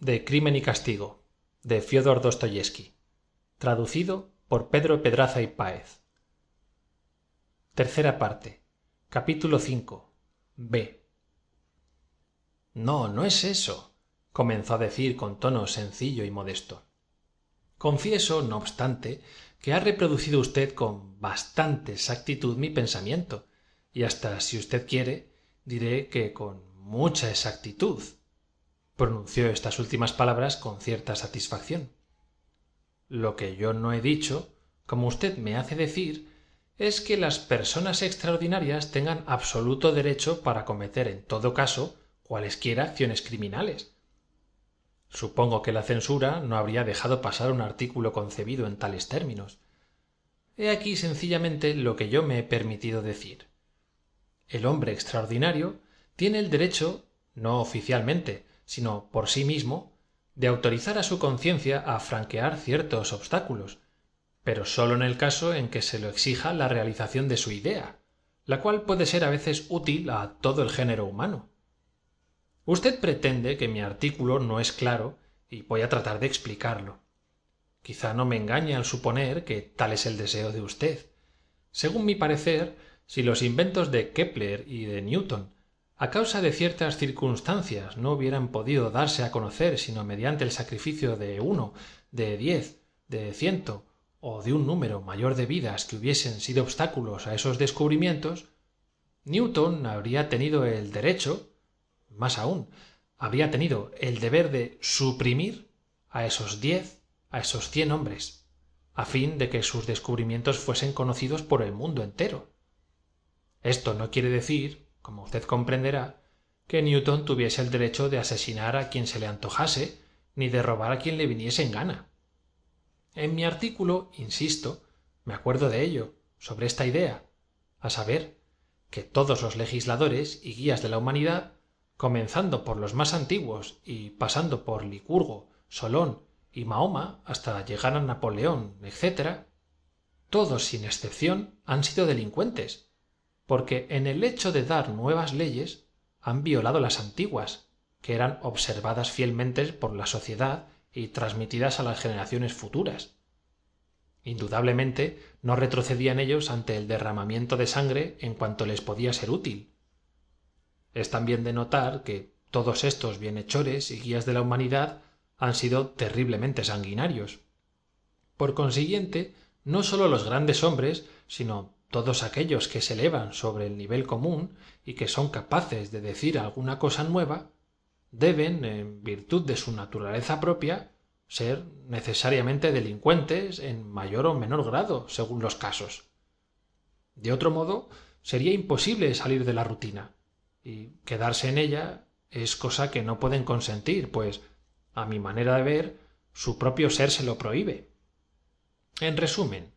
de crimen y castigo by fiódor dostoyevsky traducido por pedro pedraza y páez. No no es eso comenzó a decir con tono sencillo y modesto. Confieso no obstante que ha reproducido usted con bastante exactitud mi pensamiento y hasta si usted quiere diré que con mucha exactitud pronunció estas últimas palabras con cierta satisfacción. Lo que yo no he dicho como usted me hace decir es que las personas extraordinarias tengan absoluto derecho para cometer en todo caso cualesquiera acciones criminales. Supongo que la censura no habría dejado pasar un artículo concebido en tales términos. He aquí sencillamente lo que yo me he permitido decir. El hombre extraordinario tiene el derecho no oficialmente sino por sí mismo de autorizar a su conciencia a franquear ciertos obstáculos pero sólo en el caso en que se lo exija la realización de su idea la cual puede ser a veces útil a todo el género humano. Usted pretende que mi artículo no es claro y voy a tratar de explicarlo. Quizá no me engañe al suponer que tal es el deseo de usted. Según mi parecer si los inventos de kepler y de newton a causa de ciertas circunstancias no hubieran podido darse a conocer sino mediante el sacrificio de uno de diez de ciento o de un número mayor de vidas que hubiesen sido obstáculos a esos descubrimientos newton habría tenido el derecho más aún habría tenido el deber de suprimir a esos diez a esos cien hombres a fin de que sus descubrimientos fuesen conocidos por el mundo entero. Esto no quiere decir como usted comprenderá que newton tuviese el derecho de asesinar a quien se le antojase ni de robar a quien le viniese en gana. En mi artículo insisto me acuerdo de ello sobre esta idea a saber que todos los legisladores y guías de la humanidad comenzando por los más antiguos y pasando por licurgo solón y mahoma hasta llegar a napoleón etc todos sin excepción han sido delincuentes porque en el hecho de dar nuevas leyes han violado las antiguas que eran observadas fielmente por la sociedad y transmitidas a las generaciones futuras. Indudablemente no retrocedían ellos ante el derramamiento de sangre en cuanto les podía ser útil. Es también de notar que todos estos bienhechores y guías de la humanidad han sido terriblemente sanguinarios. Por consiguiente no sólo los grandes hombres sino todos aquellos que se elevan sobre el nivel común y que son capaces de decir alguna cosa nueva deben en virtud de su naturaleza propia ser necesariamente delincuentes en mayor o menor grado según los casos. De otro modo sería imposible salir de la rutina y quedarse en ella es cosa que no pueden consentir pues a mi manera de ver su propio ser se lo prohíbe. En resumen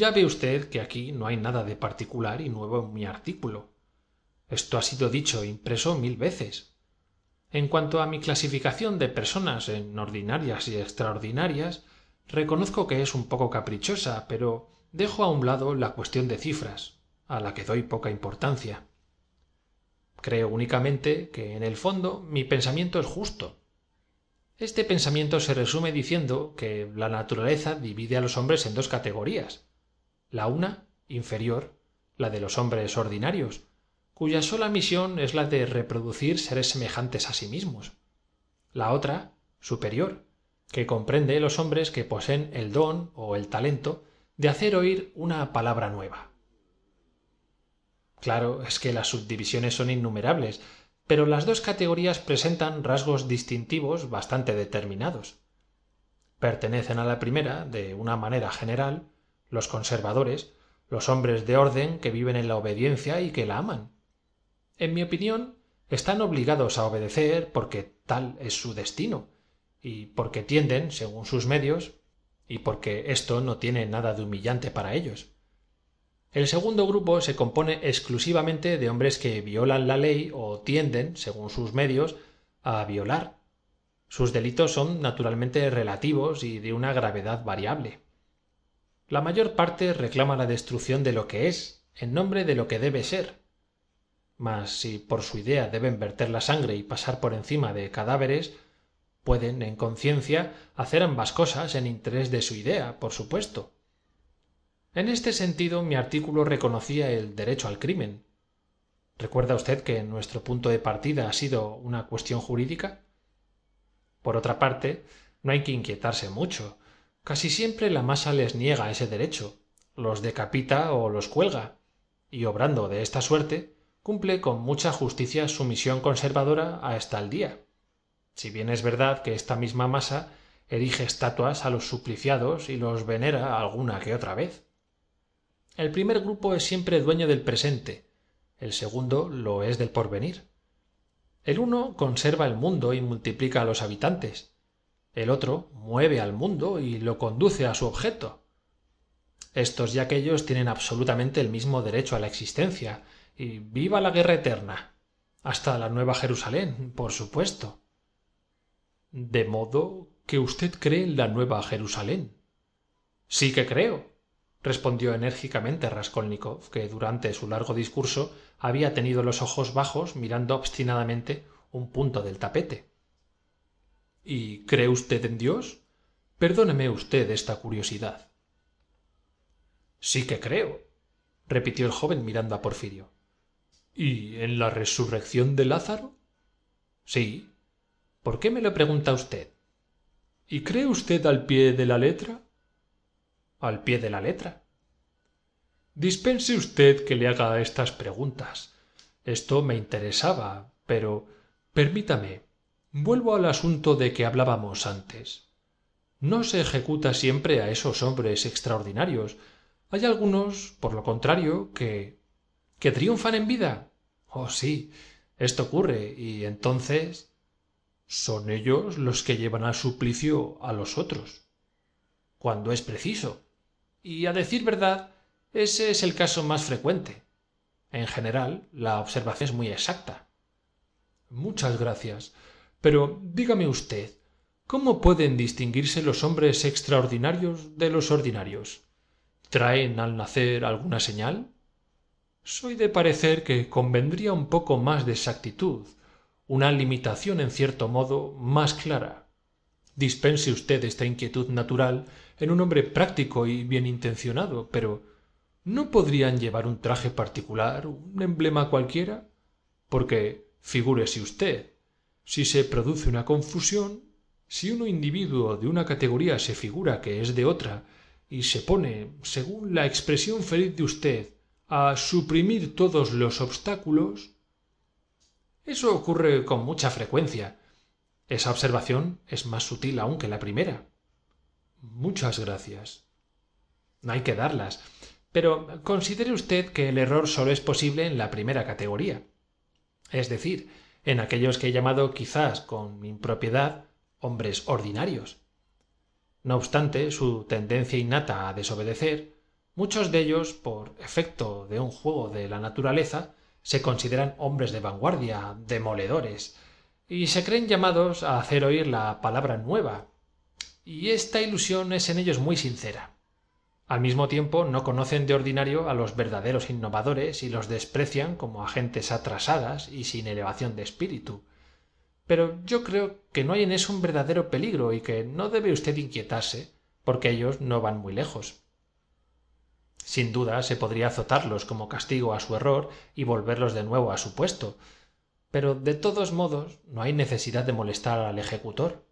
ya ve usted que aquí no hay nada de particular y nuevo en mi artículo. Esto ha sido dicho e impreso mil veces. En cuanto a mi clasificación de personas en ordinarias y extraordinarias reconozco que es un poco caprichosa pero dejo a un lado la cuestión de cifras a la que doy poca importancia. Creo únicamente que en el fondo mi pensamiento es justo. Este pensamiento se resume diciendo que la naturaleza divide a los hombres en dos categorías la una inferior la de los hombres ordinarios cuya sola misión es la de reproducir seres semejantes a sí mismos. La otra superior que comprende los hombres que poseen el don o el talento de hacer oír una palabra nueva. Claro es que las subdivisiones son innumerables pero las dos categorías presentan rasgos distintivos bastante determinados. Pertenecen a la primera de una manera general los conservadores los hombres de orden que viven en la obediencia y que la aman. En mi opinión están obligados a obedecer porque tal es su destino y porque tienden según sus medios y porque esto no tiene nada de humillante para ellos. El segundo grupo se compone exclusivamente de hombres que violan la ley o tienden según sus medios a violar. Sus delitos son naturalmente relativos y de una gravedad variable la mayor parte reclama la destrucción de lo que es en nombre de lo que debe ser. Mas si por su idea deben verter la sangre y pasar por encima de cadáveres pueden en conciencia hacer ambas cosas en interés de su idea por supuesto. En este sentido mi artículo reconocía el derecho al crimen. Recuerda usted que nuestro punto de partida ha sido una cuestión jurídica por otra parte no hay que inquietarse mucho casi siempre la masa les niega ese derecho los decapita o los cuelga y obrando de esta suerte cumple con mucha justicia su misión conservadora hasta el día si bien es verdad que esta misma masa erige estatuas a los supliciados y los venera alguna que otra vez. El primer grupo es siempre dueño del presente el segundo lo es del porvenir. El uno conserva el mundo y multiplica a los habitantes el otro mueve al mundo y lo conduce a su objeto. Estos y aquellos tienen absolutamente el mismo derecho a la existencia y viva la guerra eterna. Hasta la nueva jerusalén por supuesto. De modo que usted cree en la nueva jerusalén. Sí que creo respondió enérgicamente raskolnikov que durante su largo discurso había tenido los ojos bajos mirando obstinadamente un punto del tapete y cree usted en dios perdóneme usted esta curiosidad. Sí que creo repitió el joven mirando a porfirio. Y en la resurrección de lázaro sí. Por qué me lo pregunta usted y cree usted al pie de la letra al pie de la letra. Dispense usted que le haga estas preguntas. Esto me interesaba pero permítame vuelvo al asunto de que hablábamos antes. No se ejecuta siempre a esos hombres extraordinarios. Hay algunos por lo contrario que que triunfan en vida. Oh sí esto ocurre y entonces son ellos los que llevan al suplicio a los otros cuando es preciso. Y a decir verdad ese es el caso más frecuente. En general la observación es muy exacta. Muchas gracias pero dígame usted cómo pueden distinguirse los hombres extraordinarios de los ordinarios traen al nacer alguna señal soy de parecer que convendría un poco más de exactitud una limitación en cierto modo más clara. Dispense usted esta inquietud natural en un hombre práctico y bien intencionado pero no podrían llevar un traje particular un emblema cualquiera porque figúrese usted si se produce una confusión si un individuo de una categoría se figura que es de otra y se pone según la expresión feliz de usted a suprimir todos los obstáculos eso ocurre con mucha frecuencia. Esa observación es más sutil aún que la primera. Muchas gracias. No hay que darlas. Pero considere usted que el error sólo es posible en la primera categoría. Es decir en aquellos que he llamado quizás con impropiedad hombres ordinarios. No obstante su tendencia innata a desobedecer muchos de ellos por efecto de un juego de la naturaleza se consideran hombres de vanguardia demoledores y se creen llamados a hacer oír la palabra nueva. Y esta ilusión es en ellos muy sincera al mismo tiempo no conocen de ordinario a los verdaderos innovadores y los desprecian como a gentes atrasadas y sin elevación de espíritu. Pero yo creo que no hay en eso un verdadero peligro y que no debe usted inquietarse porque ellos no van muy lejos. Sin duda se podría azotarlos como castigo a su error y volverlos de nuevo a su puesto. Pero de todos modos no hay necesidad de molestar al ejecutor.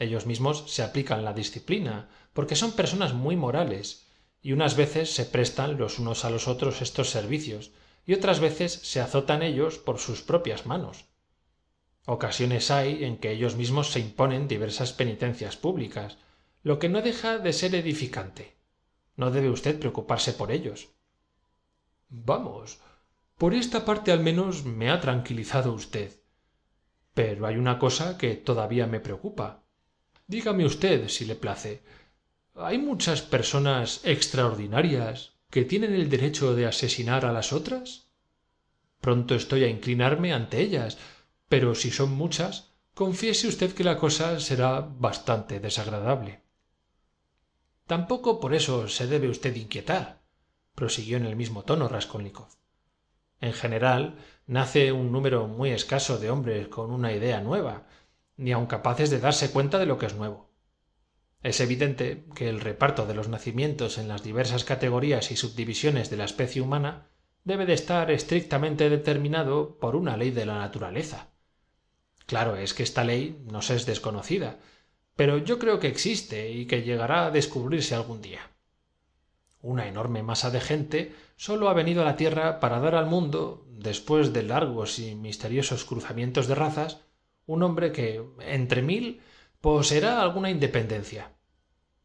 Ellos mismos se aplican la disciplina porque son personas muy morales y unas veces se prestan los unos a los otros estos servicios y otras veces se azotan ellos por sus propias manos. Ocasiones hay en que ellos mismos se imponen diversas penitencias públicas lo que no deja de ser edificante. No debe usted preocuparse por ellos. Vamos por esta parte al menos me ha tranquilizado usted. Pero hay una cosa que todavía me preocupa. Dígame usted si le place hay muchas personas extraordinarias que tienen el derecho de asesinar a las otras pronto estoy a inclinarme ante ellas pero si son muchas confiese usted que la cosa será bastante desagradable. Tampoco por eso se debe usted inquietar prosiguió en el mismo tono raskolnikov. En general nace un número muy escaso de hombres con una idea nueva, ni aun capaces de darse cuenta de lo que es nuevo. Es evidente que el reparto de los nacimientos en las diversas categorías y subdivisiones de la especie humana debe de estar estrictamente determinado por una ley de la naturaleza. Claro es que esta ley nos es desconocida, pero yo creo que existe y que llegará a descubrirse algún día. Una enorme masa de gente sólo ha venido a la Tierra para dar al mundo, después de largos y misteriosos cruzamientos de razas, un hombre que, entre mil, poseerá alguna independencia.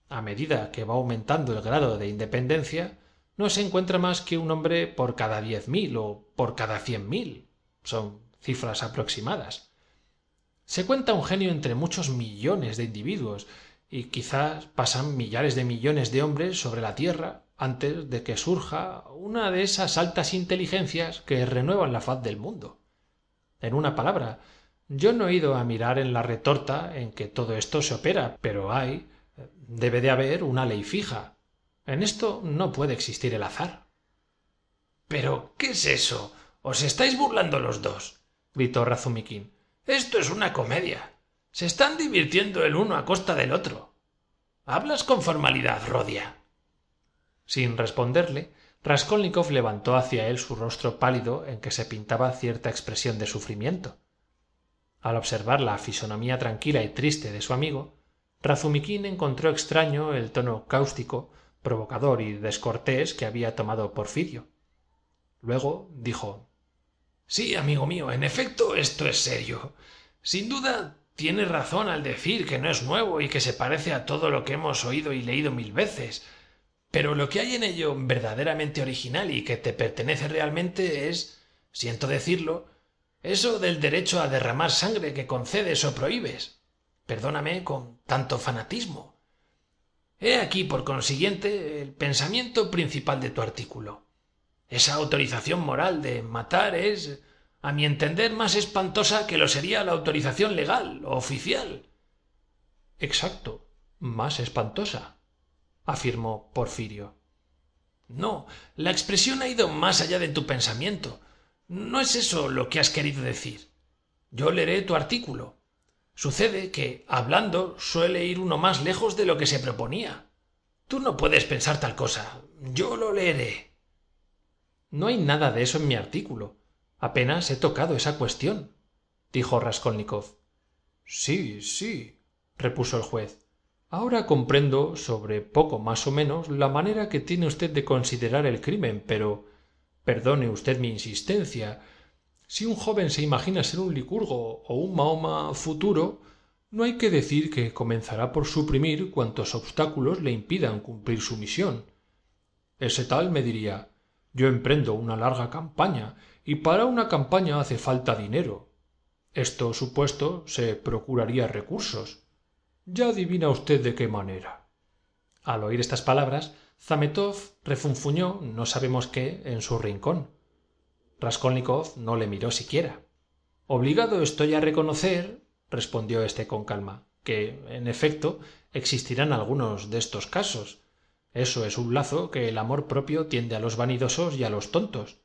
A medida que va aumentando el grado de independencia, no se encuentra más que un hombre por cada diez mil o por cada cien mil. Son cifras aproximadas. Se cuenta un genio entre muchos millones de individuos, y quizás pasan millares de millones de hombres sobre la Tierra antes de que surja una de esas altas inteligencias que renuevan la faz del mundo. En una palabra, yo no he ido a mirar en la retorta en que todo esto se opera, pero hay, debe de haber una ley fija. En esto no puede existir el azar. Pero, ¿qué es eso? ¿Os estáis burlando los dos? gritó Razumiquín. Esto es una comedia. Se están divirtiendo el uno a costa del otro. Hablas con formalidad, Rodia. Sin responderle, Raskolnikov levantó hacia él su rostro pálido en que se pintaba cierta expresión de sufrimiento. Al observar la fisonomía tranquila y triste de su amigo, Razumiquín encontró extraño el tono cáustico, provocador y descortés que había tomado Porfirio. Luego dijo Sí, amigo mío, en efecto esto es serio. Sin duda tiene razón al decir que no es nuevo y que se parece a todo lo que hemos oído y leído mil veces pero lo que hay en ello verdaderamente original y que te pertenece realmente es siento decirlo eso del derecho a derramar sangre que concedes o prohíbes perdóname con tanto fanatismo he aquí por consiguiente el pensamiento principal de tu artículo esa autorización moral de matar es a mi entender más espantosa que lo sería la autorización legal o oficial exacto más espantosa afirmó Porfirio. No, la expresión ha ido más allá de tu pensamiento. No es eso lo que has querido decir. Yo leeré tu artículo. Sucede que, hablando, suele ir uno más lejos de lo que se proponía. Tú no puedes pensar tal cosa. Yo lo leeré. No hay nada de eso en mi artículo. Apenas he tocado esa cuestión, dijo Raskolnikov. Sí, sí, repuso el juez. Ahora comprendo, sobre poco más o menos, la manera que tiene usted de considerar el crimen, pero perdone usted mi insistencia. Si un joven se imagina ser un licurgo o un Mahoma futuro, no hay que decir que comenzará por suprimir cuantos obstáculos le impidan cumplir su misión. Ese tal me diría yo emprendo una larga campaña y para una campaña hace falta dinero. Esto supuesto se procuraría recursos ya adivina usted de qué manera. Al oír estas palabras, Zametov refunfuñó no sabemos qué en su rincón. Raskolnikov no le miró siquiera. Obligado estoy a reconocer, respondió éste con calma, que, en efecto, existirán algunos de estos casos. Eso es un lazo que el amor propio tiende a los vanidosos y a los tontos.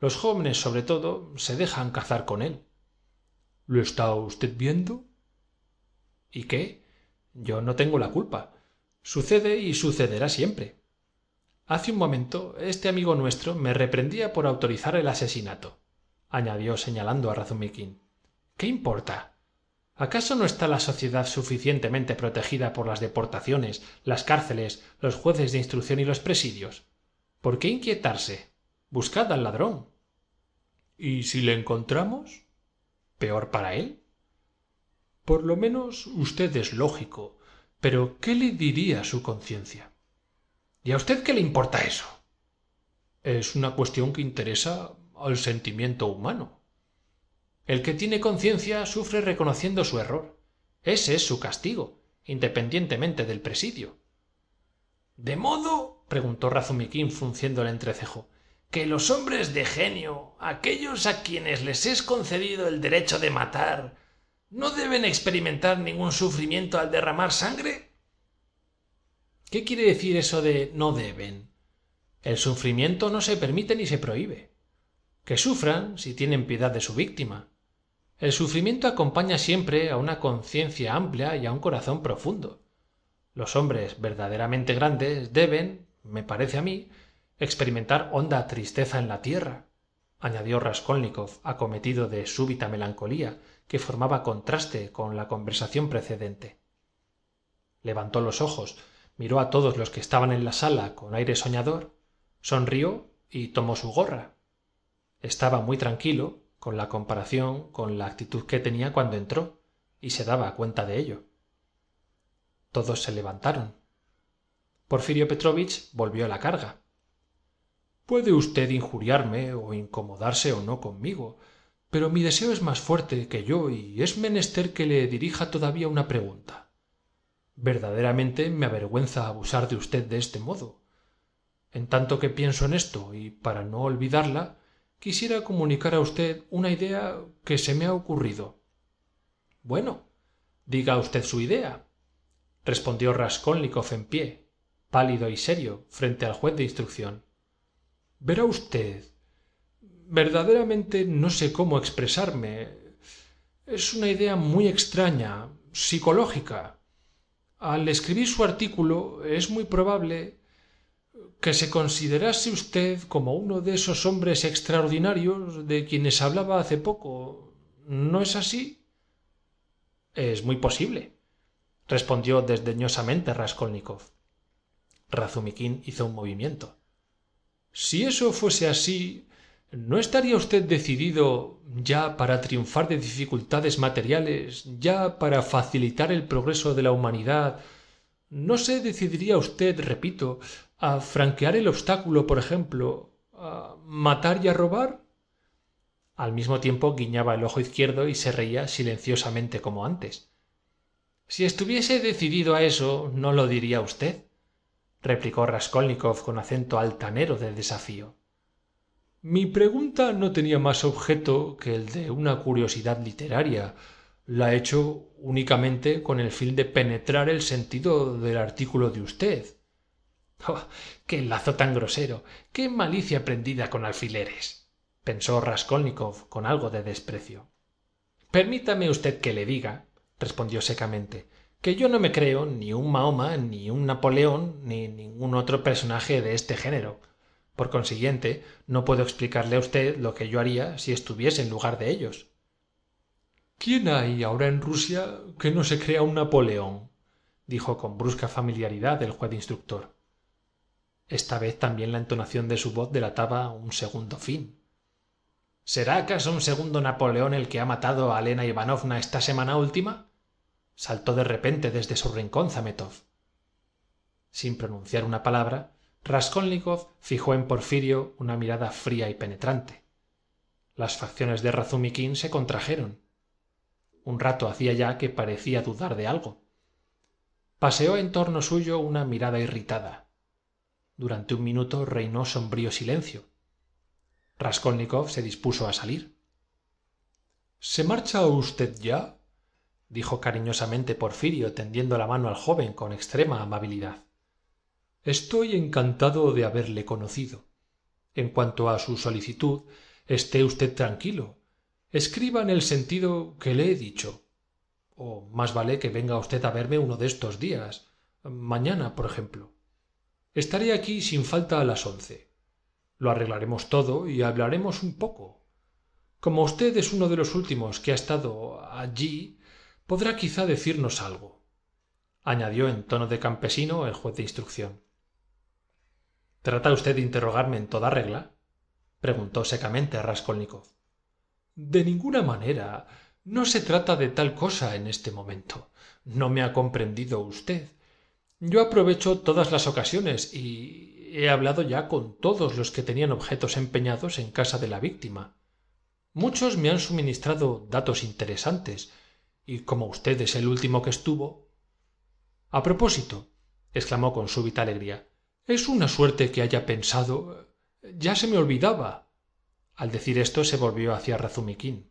Los jóvenes, sobre todo, se dejan cazar con él. ¿Lo está usted viendo? ¿Y qué? Yo no tengo la culpa. Sucede y sucederá siempre. Hace un momento este amigo nuestro me reprendía por autorizar el asesinato, añadió señalando a Razumikin. ¿Qué importa? ¿Acaso no está la sociedad suficientemente protegida por las deportaciones, las cárceles, los jueces de instrucción y los presidios? ¿Por qué inquietarse? Buscad al ladrón. ¿Y si le encontramos? ¿Peor para él? Por lo menos usted es lógico. Pero ¿qué le diría su conciencia? ¿Y a usted qué le importa eso? Es una cuestión que interesa al sentimiento humano. El que tiene conciencia sufre reconociendo su error. Ese es su castigo, independientemente del presidio. ¿De modo? preguntó Razumiquín frunciendo el entrecejo que los hombres de genio, aquellos a quienes les es concedido el derecho de matar, no deben experimentar ningún sufrimiento al derramar sangre? ¿Qué quiere decir eso de no deben? El sufrimiento no se permite ni se prohíbe. que sufran si tienen piedad de su víctima el sufrimiento acompaña siempre a una conciencia amplia y a un corazón profundo los hombres verdaderamente grandes deben me parece a mí experimentar honda tristeza en la tierra añadió raskolnikov acometido de súbita melancolía que formaba contraste con la conversación precedente levantó los ojos miró a todos los que estaban en la sala con aire soñador sonrió y tomó su gorra. Estaba muy tranquilo con la comparación con la actitud que tenía cuando entró y se daba cuenta de ello. Todos se levantaron. Porfirio petrovich volvió la carga. Puede usted injuriarme o incomodarse o no conmigo pero mi deseo es más fuerte que yo y es menester que le dirija todavía una pregunta verdaderamente me avergüenza abusar de usted de este modo. En tanto que pienso en esto y para no olvidarla quisiera comunicar a usted una idea que se me ha ocurrido. Bueno diga usted su idea respondió raskolnikov en pie pálido y serio frente al juez de instrucción. Verá usted verdaderamente no sé cómo expresarme. Es una idea muy extraña psicológica al escribir su artículo es muy probable que se considerase usted como uno de esos hombres extraordinarios de quienes hablaba hace poco. No es así es muy posible respondió desdeñosamente raskolnikov. Razumiquín hizo un movimiento. Si eso fuese así no estaría usted decidido ya para triunfar de dificultades materiales ya para facilitar el progreso de la humanidad no se decidiría usted repito a franquear el obstáculo por ejemplo a matar y a robar al mismo tiempo guiñaba el ojo izquierdo y se reía silenciosamente como antes. Si estuviese decidido a eso no lo diría usted replicó raskolnikov con acento altanero de desafío mi pregunta no tenía más objeto que el de una curiosidad literaria. La he hecho únicamente con el fin de penetrar el sentido del artículo de usted. Oh qué lazo tan grosero qué malicia prendida con alfileres pensó raskolnikov con algo de desprecio. Permítame usted que le diga respondió secamente que yo no me creo ni un mahoma ni un napoleón ni ningún otro personaje de este género por consiguiente no puedo explicarle a usted lo que yo haría si estuviese en lugar de ellos. Quién hay ahora en rusia que no se crea un napoleón dijo con brusca familiaridad el juez instructor. Esta vez también la entonación de su voz delataba un segundo fin. Será acaso un segundo napoleón el que ha matado a elena ivanovna esta semana última saltó de repente desde su rincón zametov. Sin pronunciar una palabra raskolnikov fijó en porfirio una mirada fría y penetrante. Las facciones de razumiquín se contrajeron. Un rato hacía ya que parecía dudar de algo. Paseó en torno suyo una mirada irritada. Durante un minuto reinó sombrío silencio. Raskolnikov se dispuso a salir. Se marcha usted ya dijo cariñosamente porfirio tendiendo la mano al joven con extrema amabilidad estoy encantado de haberle conocido. En cuanto a su solicitud esté usted tranquilo. Escriba en el sentido que le he dicho. O más vale que venga usted a verme uno de estos días. Mañana por ejemplo. Estaré aquí sin falta a las once. Lo arreglaremos todo y hablaremos un poco. Como usted es uno de los últimos que ha estado allí podrá quizá decirnos algo. Añadió en tono de campesino el juez de instrucción trata usted de interrogarme en toda regla preguntó secamente raskolnikov. De ninguna manera. No se trata de tal cosa en este momento. No me ha comprendido usted. Yo aprovecho todas las ocasiones y he hablado ya con todos los que tenían objetos empeñados en casa de la víctima. Muchos me han suministrado datos interesantes y como usted es el último que estuvo. A propósito exclamó con súbita alegría es una suerte que haya pensado ya se me olvidaba. Al decir esto se volvió hacia razumiquín.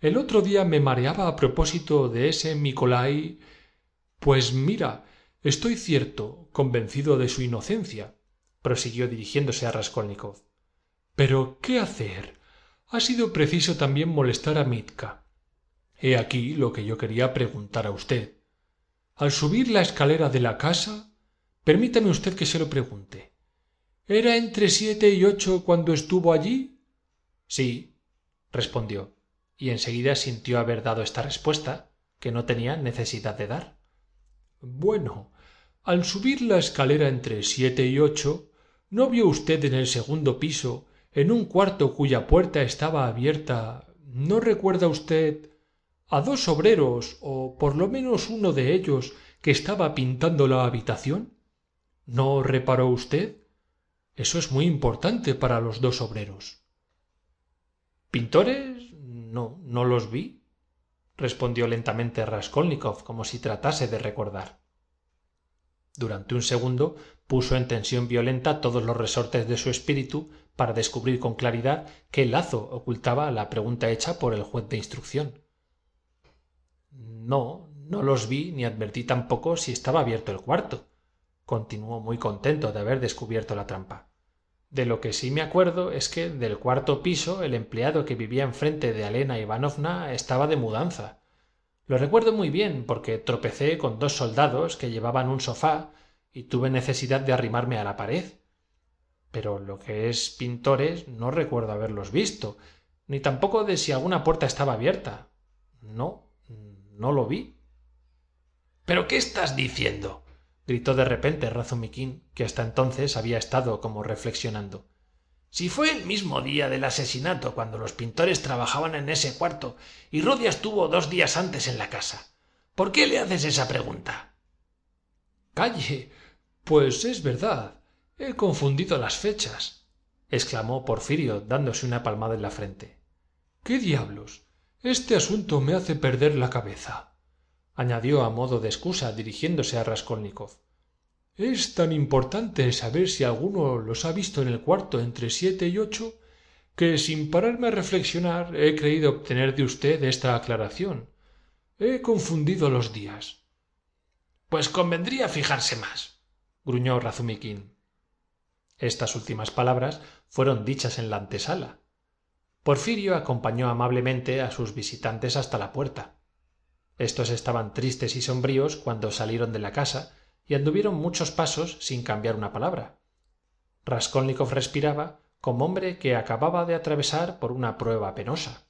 El otro día me mareaba a propósito de ese mikolai pues mira estoy cierto convencido de su inocencia prosiguió dirigiéndose a raskolnikov. Pero qué hacer ha sido preciso también molestar a mitka. He aquí lo que yo quería preguntar a usted. Al subir la escalera de la casa permítame usted que se lo pregunte. Era entre siete y ocho cuando estuvo allí sí respondió y en seguida sintió haber dado esta respuesta que no tenía necesidad de dar. Bueno al subir la escalera entre siete y ocho no vio usted en el segundo piso en un cuarto cuya puerta estaba abierta no recuerda usted a dos obreros o por lo menos uno de ellos que estaba pintando la habitación no reparó usted eso es muy importante para los dos obreros. Pintores no no los vi respondió lentamente raskolnikov como si tratase de recordar. Durante un segundo puso en tensión violenta todos los resortes de su espíritu para descubrir con claridad qué lazo ocultaba la pregunta hecha por el juez de instrucción. No no los vi ni advertí tampoco si estaba abierto el cuarto continuó muy contento de haber descubierto la trampa. De lo que sí me acuerdo es que del cuarto piso el empleado que vivía enfrente de alena ivanovna estaba de mudanza. Lo recuerdo muy bien porque tropecé con dos soldados que llevaban un sofá y tuve necesidad de arrimarme a la pared. Pero lo que es pintores no recuerdo haberlos visto ni tampoco de si alguna puerta estaba abierta. No no lo vi. Pero qué estás diciendo gritó de repente razumiquín que hasta entonces había estado como reflexionando. Si fue el mismo día del asesinato cuando los pintores trabajaban en ese cuarto y rodia estuvo dos días antes en la casa por qué le haces esa pregunta calle pues es verdad he confundido las fechas exclamó porfirio dándose una palmada en la frente. Qué diablos este asunto me hace perder la cabeza añadió a modo de excusa dirigiéndose a raskolnikov. Es tan importante saber si alguno los ha visto en el cuarto entre siete y ocho que sin pararme a reflexionar he creído obtener de usted esta aclaración. He confundido los días. Pues convendría fijarse más gruñó razumiquín estas últimas palabras fueron dichas en la antesala. Porfirio acompañó amablemente a sus visitantes hasta la puerta estos estaban tristes y sombríos cuando salieron de la casa y anduvieron muchos pasos sin cambiar una palabra. Raskolnikov respiraba como hombre que acababa de atravesar por una prueba penosa